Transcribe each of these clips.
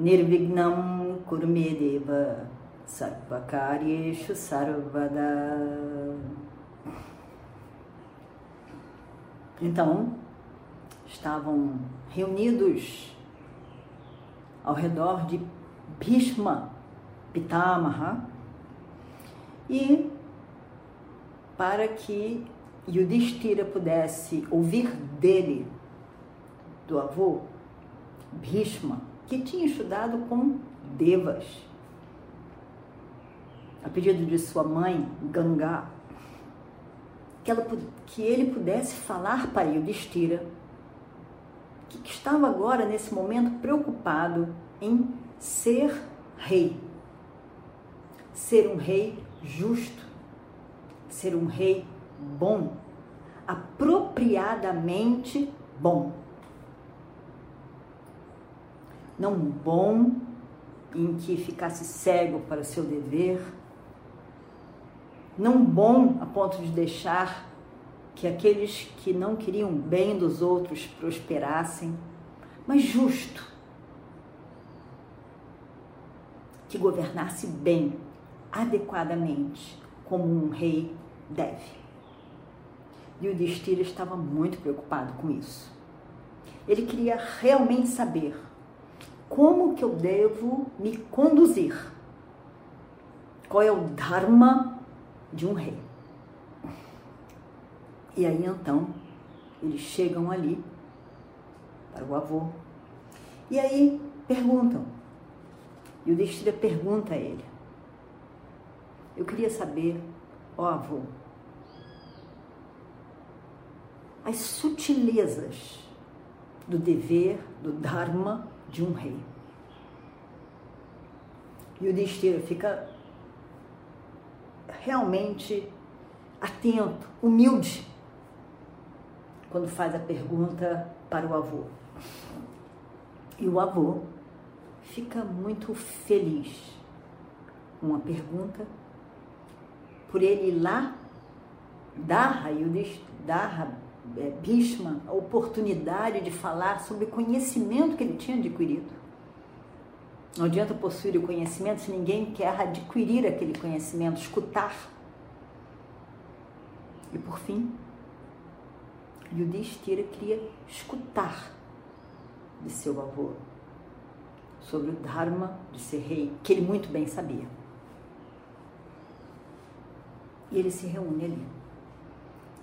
Nirvignam Kurmedeva Sarvakaryeshu Sarvada. Então, estavam reunidos ao redor de Bhishma Pitamaha e para que Yudhishthira pudesse ouvir dele, do avô, Bhishma, que tinha estudado com Devas, a pedido de sua mãe, Ganga, que, ela, que ele pudesse falar para Yudhishthira, que, que estava agora, nesse momento, preocupado em ser rei. Ser um rei justo, ser um rei bom, apropriadamente bom. Não bom em que ficasse cego para o seu dever, não bom a ponto de deixar que aqueles que não queriam bem dos outros prosperassem, mas justo, que governasse bem, adequadamente, como um rei deve. E o Destira estava muito preocupado com isso. Ele queria realmente saber como que eu devo me conduzir. Qual é o dharma de um rei? E aí então eles chegam ali para o avô. E aí perguntam. E o Destira pergunta a ele: Eu queria saber, ó avô, as sutilezas do dever, do dharma de um rei. E o Destira fica realmente atento, humilde, quando faz a pergunta para o avô. E o avô fica muito feliz com a pergunta, por ele ir lá dar a dar é, a oportunidade de falar sobre o conhecimento que ele tinha adquirido. Não adianta possuir o conhecimento se ninguém quer adquirir aquele conhecimento, escutar. E por fim, Yudhishthira queria escutar de seu avô sobre o Dharma de ser rei, que ele muito bem sabia. E ele se reúne ali.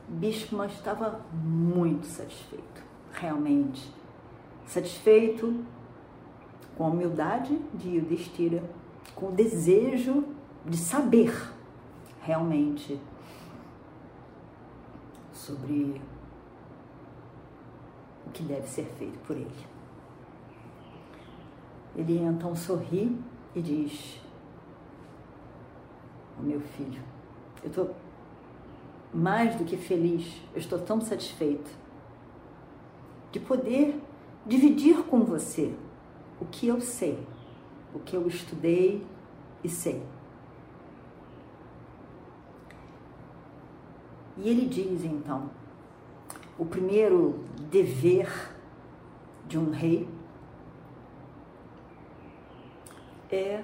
Bhishma estava muito satisfeito, realmente satisfeito com a humildade de Yudhishthira, com o desejo de saber realmente sobre o que deve ser feito por ele. Ele então sorri e diz: Meu filho, eu estou mais do que feliz, eu estou tão satisfeita de poder dividir com você o que eu sei, o que eu estudei e sei. E ele diz então: o primeiro dever de um rei é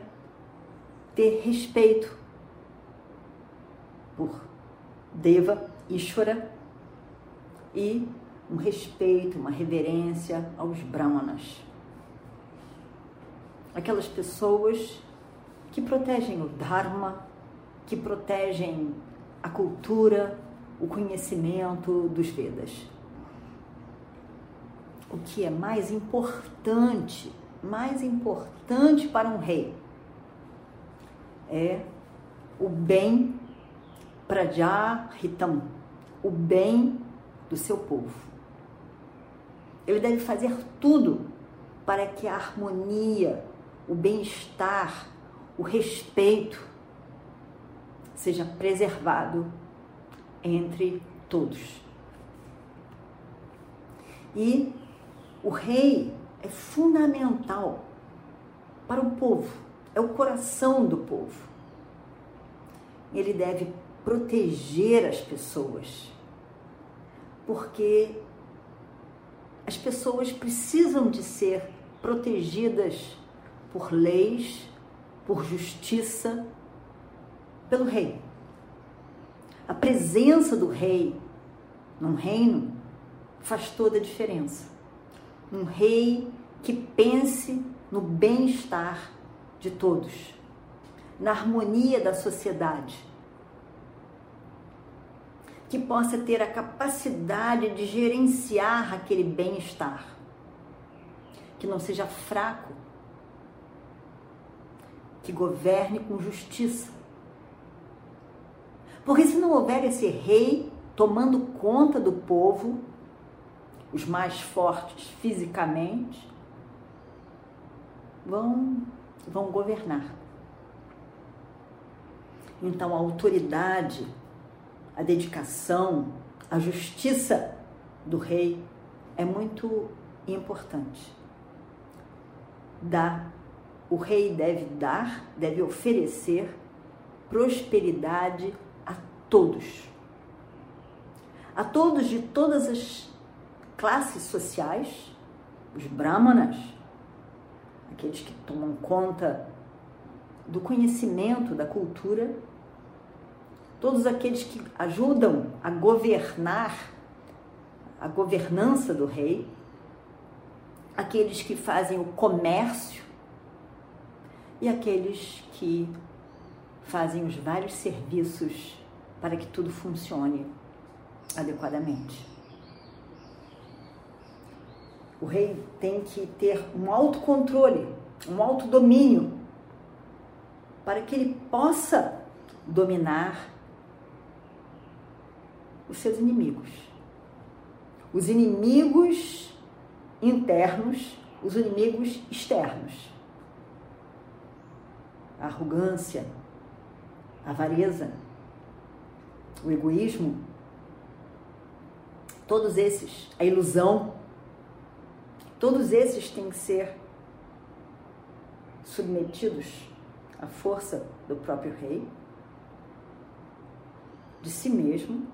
ter respeito por Deva, Ishvara e um respeito, uma reverência aos Brahmanas. Aquelas pessoas que protegem o Dharma, que protegem a cultura, o conhecimento dos Vedas. O que é mais importante, mais importante para um rei é o bem Prajahitam, o bem do seu povo. Ele deve fazer tudo para que a harmonia o bem-estar, o respeito seja preservado entre todos. E o rei é fundamental para o povo, é o coração do povo. Ele deve proteger as pessoas, porque as pessoas precisam de ser protegidas por leis, por justiça, pelo rei. A presença do rei num reino faz toda a diferença. Um rei que pense no bem-estar de todos, na harmonia da sociedade, que possa ter a capacidade de gerenciar aquele bem-estar, que não seja fraco, que governe com justiça. Porque se não houver esse rei tomando conta do povo, os mais fortes fisicamente, vão, vão governar. Então a autoridade, a dedicação, a justiça do rei é muito importante. Dá, o rei deve dar, deve oferecer prosperidade a todos. A todos de todas as classes sociais, os brahmanas, aqueles que tomam conta do conhecimento da cultura, todos aqueles que ajudam a governar a governança do rei, aqueles que fazem o comércio e aqueles que fazem os vários serviços para que tudo funcione adequadamente. O rei tem que ter um autocontrole, um autodomínio, para que ele possa dominar os seus inimigos. Os inimigos internos, os inimigos externos. A arrogância, a avareza, o egoísmo, todos esses, a ilusão, Todos esses têm que ser submetidos à força do próprio rei, de si mesmo,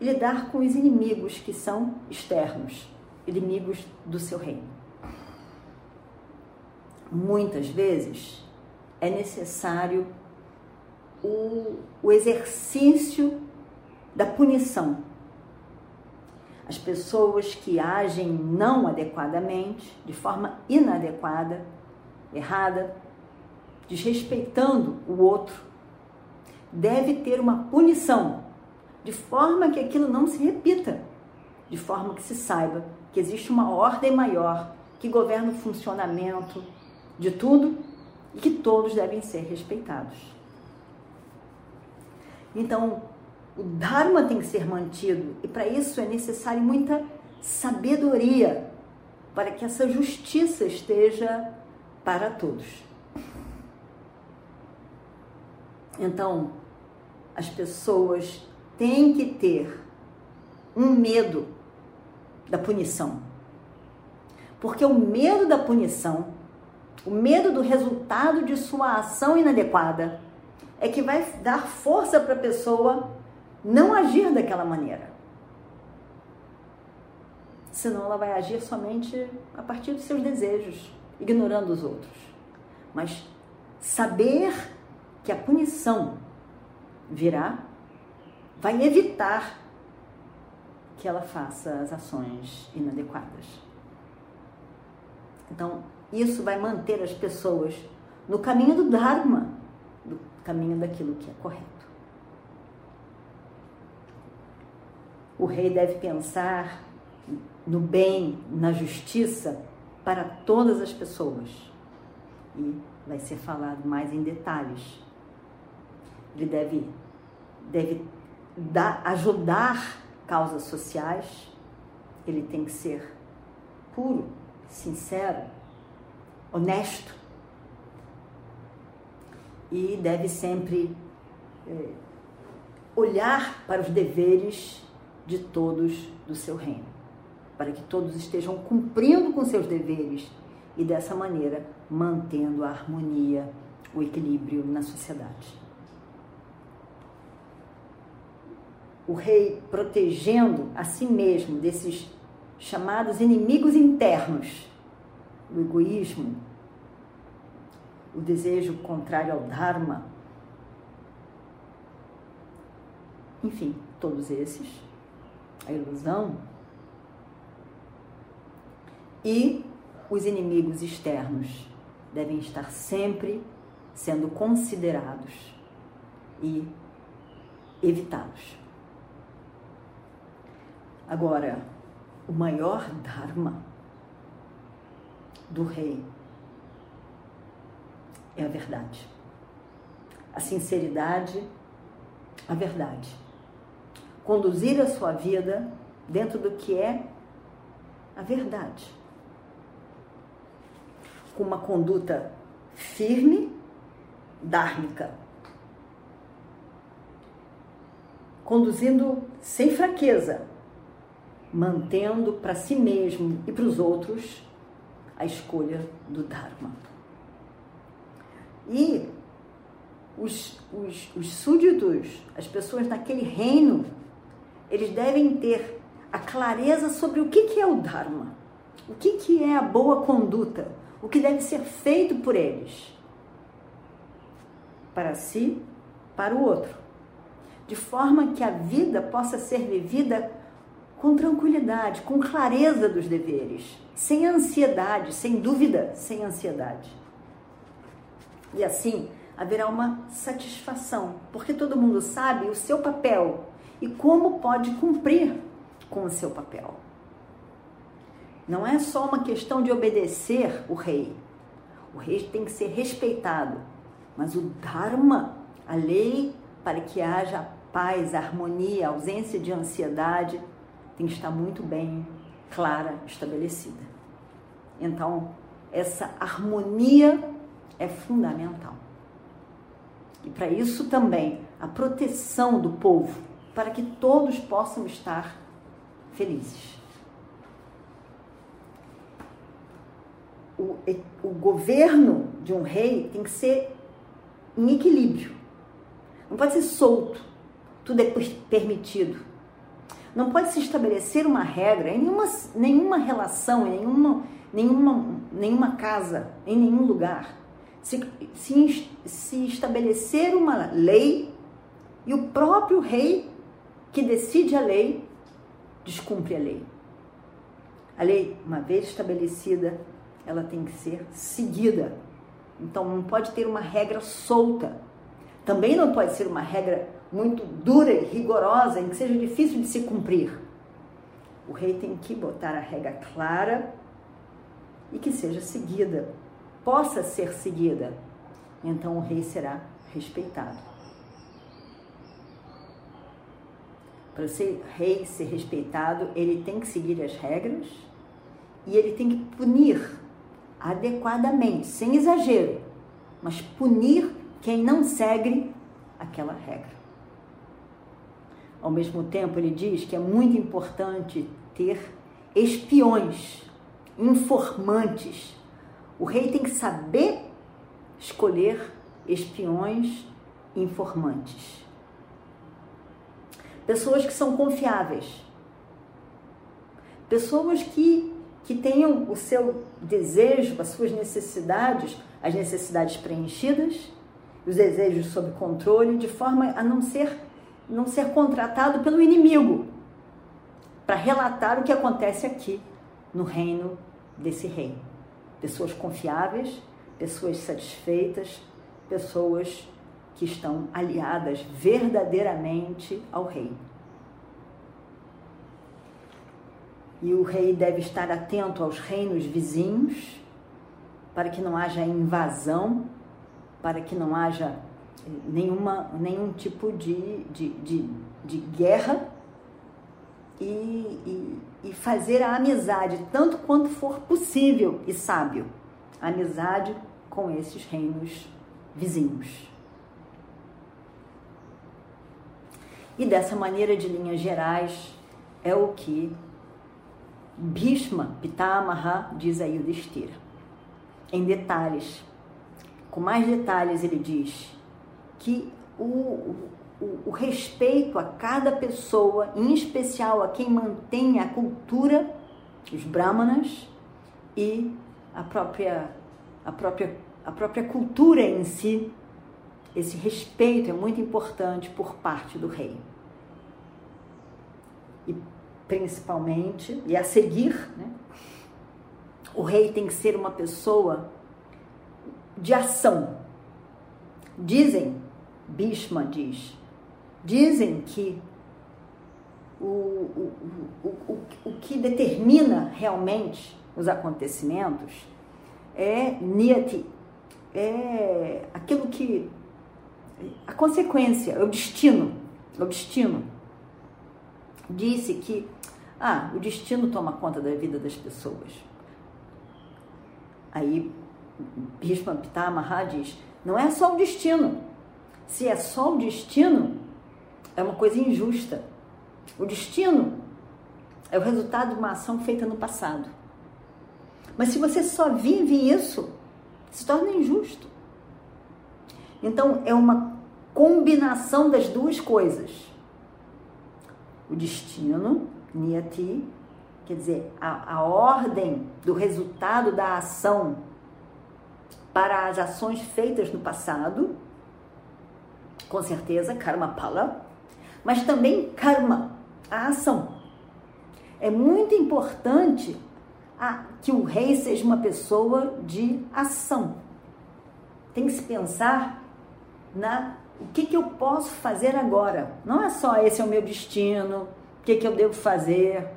e lidar com os inimigos que são externos, inimigos do seu reino. Muitas vezes é necessário o, o exercício da punição as pessoas que agem não adequadamente, de forma inadequada, errada, desrespeitando o outro, deve ter uma punição, de forma que aquilo não se repita, de forma que se saiba que existe uma ordem maior que governa o funcionamento de tudo e que todos devem ser respeitados. Então, o Dharma tem que ser mantido e para isso é necessário muita sabedoria para que essa justiça esteja para todos. Então, as pessoas têm que ter um medo da punição. Porque o medo da punição, o medo do resultado de sua ação inadequada, é que vai dar força para a pessoa não agir daquela maneira. Senão ela vai agir somente a partir dos seus desejos, ignorando os outros. Mas saber que a punição virá vai evitar que ela faça as ações inadequadas. Então, isso vai manter as pessoas no caminho do Dharma, do caminho daquilo que é correto. O rei deve pensar no bem, na justiça para todas as pessoas. E vai ser falado mais em detalhes. Ele deve, deve dar, ajudar causas sociais, ele tem que ser puro, sincero, honesto e deve sempre é, olhar para os deveres de todos do seu reino, para que todos estejam cumprindo com seus deveres e dessa maneira mantendo a harmonia, o equilíbrio na sociedade. O rei protegendo a si mesmo desses chamados inimigos internos, o egoísmo, o desejo contrário ao Dharma, enfim, todos esses, a ilusão e os inimigos externos devem estar sempre sendo considerados e evitados. Agora, o maior Dharma do rei é a verdade. A sinceridade, a verdade. Conduzir a sua vida dentro do que é a verdade. Com uma conduta firme, dármica. Conduzindo sem fraqueza, mantendo para si mesmo e para os outros a escolha do Dharma. E os, os, os súditos, as pessoas naquele reino, eles devem ter a clareza sobre o que, que é o Dharma, o que, que é a boa conduta, o que deve ser feito por eles, para si, para o outro, de forma que a vida possa ser vivida com tranquilidade, com clareza dos deveres, sem ansiedade, sem dúvida, sem ansiedade. E assim haverá uma satisfação, porque todo mundo sabe o seu papel e como pode cumprir com o seu papel. Não é só uma questão de obedecer o rei. O rei tem que ser respeitado, mas o Dharma, a lei para que haja paz, harmonia, ausência de ansiedade, tem que estar muito bem clara, estabelecida. Então, essa harmonia é fundamental. E para isso também a proteção do povo, para que todos possam estar felizes. O, o governo de um rei tem que ser em equilíbrio. Não pode ser solto, tudo é permitido. Não pode se estabelecer uma regra em nenhuma, nenhuma relação, em nenhuma, nenhuma, nenhuma casa, em nenhum lugar. Se, se, se estabelecer uma lei e o próprio rei que decide a lei descumpre a lei. A lei, uma vez estabelecida, ela tem que ser seguida. Então não pode ter uma regra solta. Também não pode ser uma regra muito dura e rigorosa, em que seja difícil de se cumprir. O rei tem que botar a regra clara e que seja seguida, possa ser seguida. Então o rei será respeitado. Para ser rei ser respeitado, ele tem que seguir as regras e ele tem que punir adequadamente, sem exagero, mas punir quem não segue aquela regra. Ao mesmo tempo, ele diz que é muito importante ter espiões, informantes. O rei tem que saber escolher espiões informantes. Pessoas que são confiáveis. Pessoas que, que tenham o seu desejo, as suas necessidades, as necessidades preenchidas, os desejos sob controle, de forma a não ser não ser contratado pelo inimigo para relatar o que acontece aqui no reino desse rei. Pessoas confiáveis, pessoas satisfeitas, pessoas que estão aliadas verdadeiramente ao rei. E o rei deve estar atento aos reinos vizinhos, para que não haja invasão, para que não haja nenhuma, nenhum tipo de, de, de, de guerra e, e, e, fazer a amizade tanto quanto for possível e sábio. amizade com esses reinos vizinhos. E dessa maneira, de linhas gerais, é o que Bhishma Pitamaha diz a Yudhishthira. Em detalhes, com mais detalhes, ele diz que o, o, o respeito a cada pessoa, em especial a quem mantém a cultura, os brahmanas, e a própria, a própria, a própria cultura em si, esse respeito é muito importante por parte do rei. E principalmente, e a seguir, né, o rei tem que ser uma pessoa de ação. Dizem, Bhishma diz, dizem que o, o, o, o, que determina realmente os acontecimentos é niyati, é aquilo que a consequência, é o destino, é o destino. Disse que ah, o destino toma conta da vida das pessoas. Aí Bhishma Pitamaha diz, não é só o destino. Se é só o destino, é uma coisa injusta. O destino é o resultado de uma ação feita no passado. Mas se você só vive isso, se torna injusto. Então é uma combinação das duas coisas. O destino, Niyati, quer dizer, a, a ordem do resultado da ação para as ações feitas no passado, com certeza, karma pala, mas também karma, a ação. É muito importante a, que o rei seja uma pessoa de ação. Tem que se pensar na o que, que eu posso fazer agora. Não é só esse é o meu destino, o que, que eu devo fazer,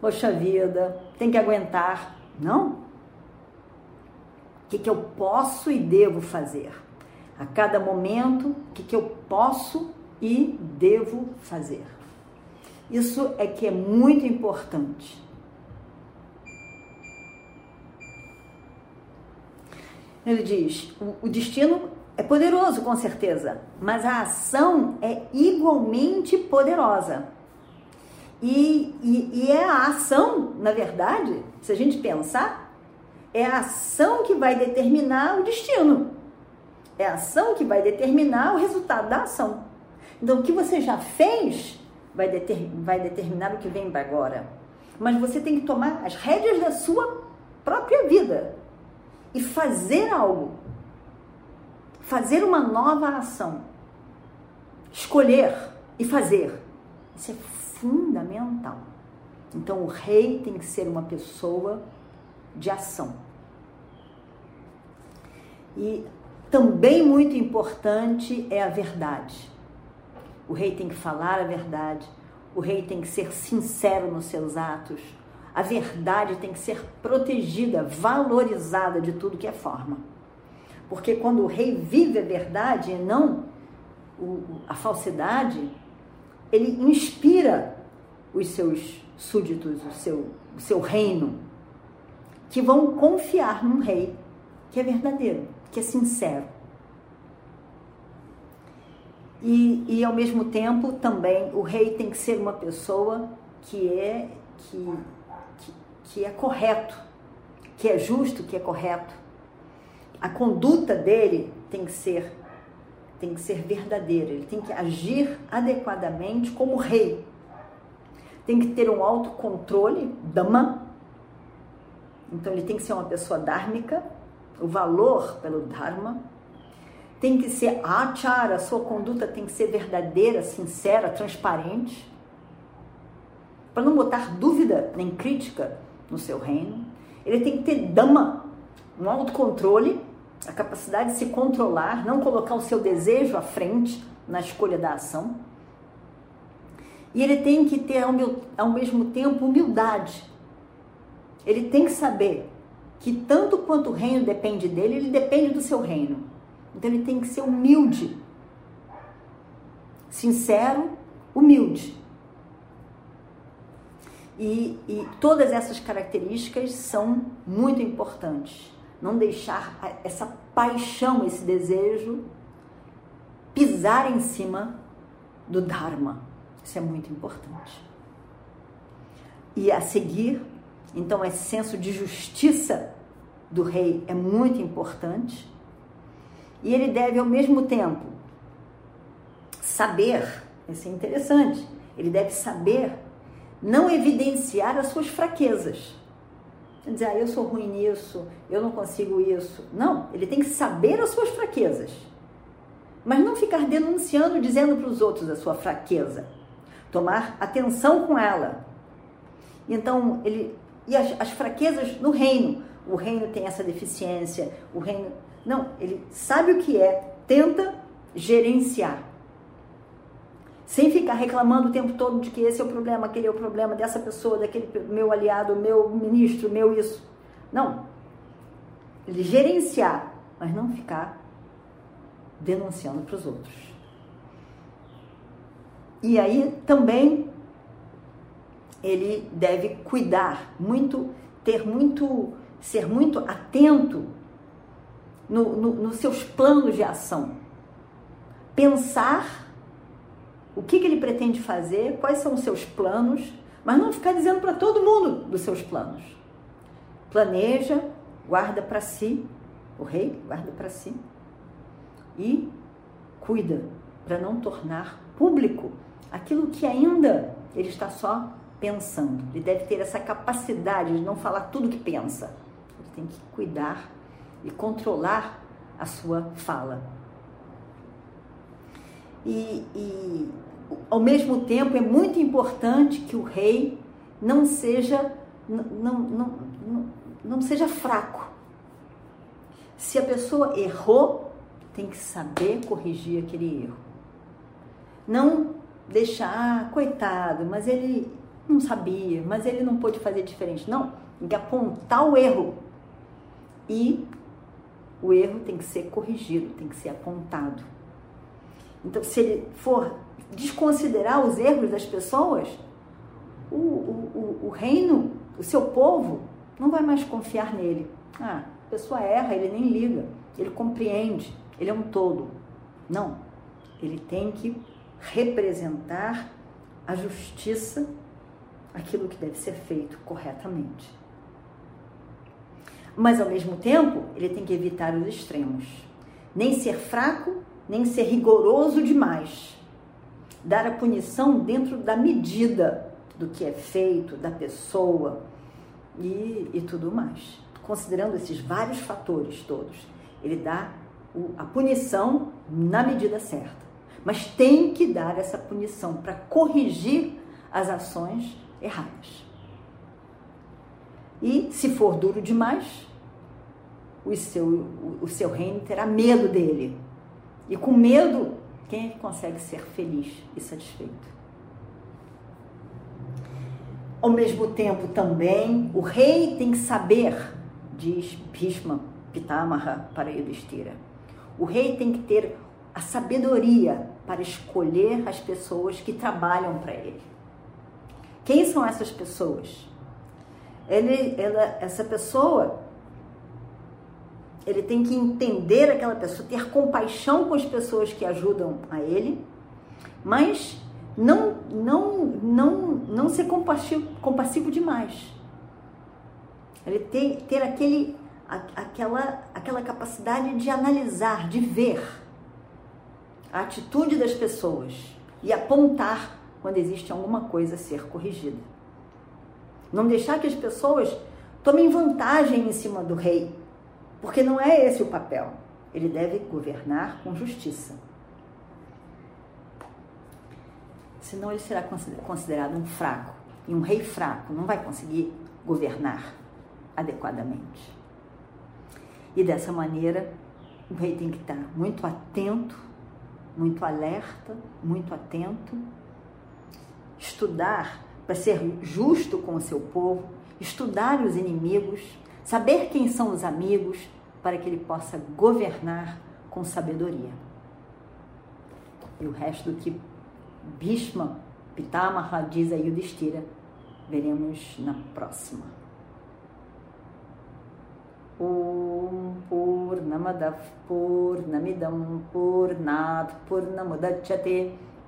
poxa vida, tem que aguentar. Não. O que, que eu posso e devo fazer? A cada momento, o que, que eu posso e devo fazer? Isso é que é muito importante. Ele diz: o destino é poderoso, com certeza, mas a ação é igualmente poderosa. E, e, e, é a ação, na verdade, se a gente pensar, é a ação que vai determinar o destino. É a ação que vai determinar o resultado da ação. Então, o que você já fez vai, deter, vai determinar o que vem agora. Mas você tem que tomar as rédeas da sua própria vida e fazer algo. Fazer uma nova ação. Escolher e fazer. Isso é fundamental. Então, o rei tem que ser uma pessoa de ação. E também muito importante é a verdade. O rei tem que falar a verdade, o rei tem que ser sincero nos seus atos, a verdade tem que ser protegida, valorizada de tudo que é forma. Porque quando o rei vive a verdade e não a falsidade, ele inspira os seus súditos, o seu, o seu reino, que vão confiar num rei que é verdadeiro, que é sincero. E, e ao mesmo tempo também o rei tem que ser uma pessoa que é que, que, que é correto, que é justo, que é correto. A conduta dele tem que ser tem que ser verdadeira, ele tem que agir adequadamente como rei. Tem que ter um autocontrole, dama. Então ele tem que ser uma pessoa dármica, o valor pelo dharma. Tem que ser achara, a sua conduta tem que ser verdadeira, sincera, transparente. Para não botar dúvida nem crítica no seu reino. Ele tem que ter dama, um autocontrole a capacidade de se controlar, não colocar o seu desejo à frente na escolha da ação. E ele tem que ter ao mesmo tempo humildade. Ele tem que saber que tanto quanto o reino depende dele, ele depende do seu reino. Então ele tem que ser humilde, sincero, humilde. E, e todas essas características são muito importantes não deixar essa paixão, esse desejo pisar em cima do Dharma. Isso é muito importante. E a seguir, então, esse senso de justiça do rei é muito importante. E ele deve, ao mesmo tempo, saber, isso é interessante, ele deve saber não evidenciar as suas fraquezas. Dizer, ah, eu sou ruim nisso, eu não consigo isso. Não, ele tem que saber as suas fraquezas. Mas não ficar denunciando, dizendo para os outros a sua fraqueza. Tomar atenção com ela. Então, ele. E as, as fraquezas no reino. O reino tem essa deficiência, o reino. Não, ele sabe o que é, tenta gerenciar sem ficar reclamando o tempo todo de que esse é o problema, aquele é o problema dessa pessoa, daquele meu aliado, meu ministro, meu isso. Não. Ele gerenciar, mas não ficar denunciando para os outros. E aí também ele deve cuidar muito, ter muito, ser muito atento no, no, nos seus planos de ação. Pensar o que, que ele pretende fazer, quais são os seus planos, mas não ficar dizendo para todo mundo dos seus planos. Planeja, guarda para si, o rei guarda para si e cuida para não tornar público aquilo que ainda ele está só pensando. Ele deve ter essa capacidade de não falar tudo que pensa. Ele tem que cuidar e controlar a sua fala. E, e ao mesmo tempo, é muito importante que o rei não seja, não, não, não, não seja fraco. Se a pessoa errou, tem que saber corrigir aquele erro. Não deixar, ah, coitado, mas ele não sabia, mas ele não pôde fazer diferente. Não, tem que apontar o erro. E o erro tem que ser corrigido, tem que ser apontado. Então, se ele for desconsiderar os erros das pessoas, o, o, o, o reino, o seu povo, não vai mais confiar nele. Ah, a pessoa erra, ele nem liga, ele compreende, ele é um todo. Não, ele tem que representar a justiça, aquilo que deve ser feito corretamente. Mas ao mesmo tempo, ele tem que evitar os extremos. Nem ser fraco, nem ser rigoroso demais dar a punição dentro da medida do que é feito, da pessoa e, e tudo mais. Considerando esses vários fatores todos, ele dá a punição na medida certa. Mas tem que dar essa punição para corrigir as ações erradas. E se for duro demais, o seu, o, seu reino terá medo dele. E com medo quem é que consegue ser feliz e satisfeito? Ao mesmo tempo, também, o rei tem que saber, diz Bhishma Pitamaha para Yudhishthira, o rei tem que ter a sabedoria para escolher as pessoas que trabalham para ele. Quem são essas pessoas? Ele, ela, essa pessoa ele tem que entender aquela pessoa, ter compaixão com as pessoas que ajudam a ele, mas não não não não ser compassivo, compassivo demais. Ele tem ter aquele aquela aquela capacidade de analisar, de ver a atitude das pessoas e apontar quando existe alguma coisa a ser corrigida. Não deixar que as pessoas tomem vantagem em cima do rei, porque não é esse o papel. Ele deve governar com justiça. Senão ele será considerado um fraco. E um rei fraco não vai conseguir governar adequadamente. E dessa maneira, o rei tem que estar muito atento, muito alerta, muito atento, estudar para ser justo com o seu povo, estudar os inimigos, saber quem são os amigos, para que ele possa governar com sabedoria. E o resto do que Bhishma, Pitamaha diz a Yudhishthira, veremos na próxima. Om Purnamadav Purnamidam Purnat Purnamudachyate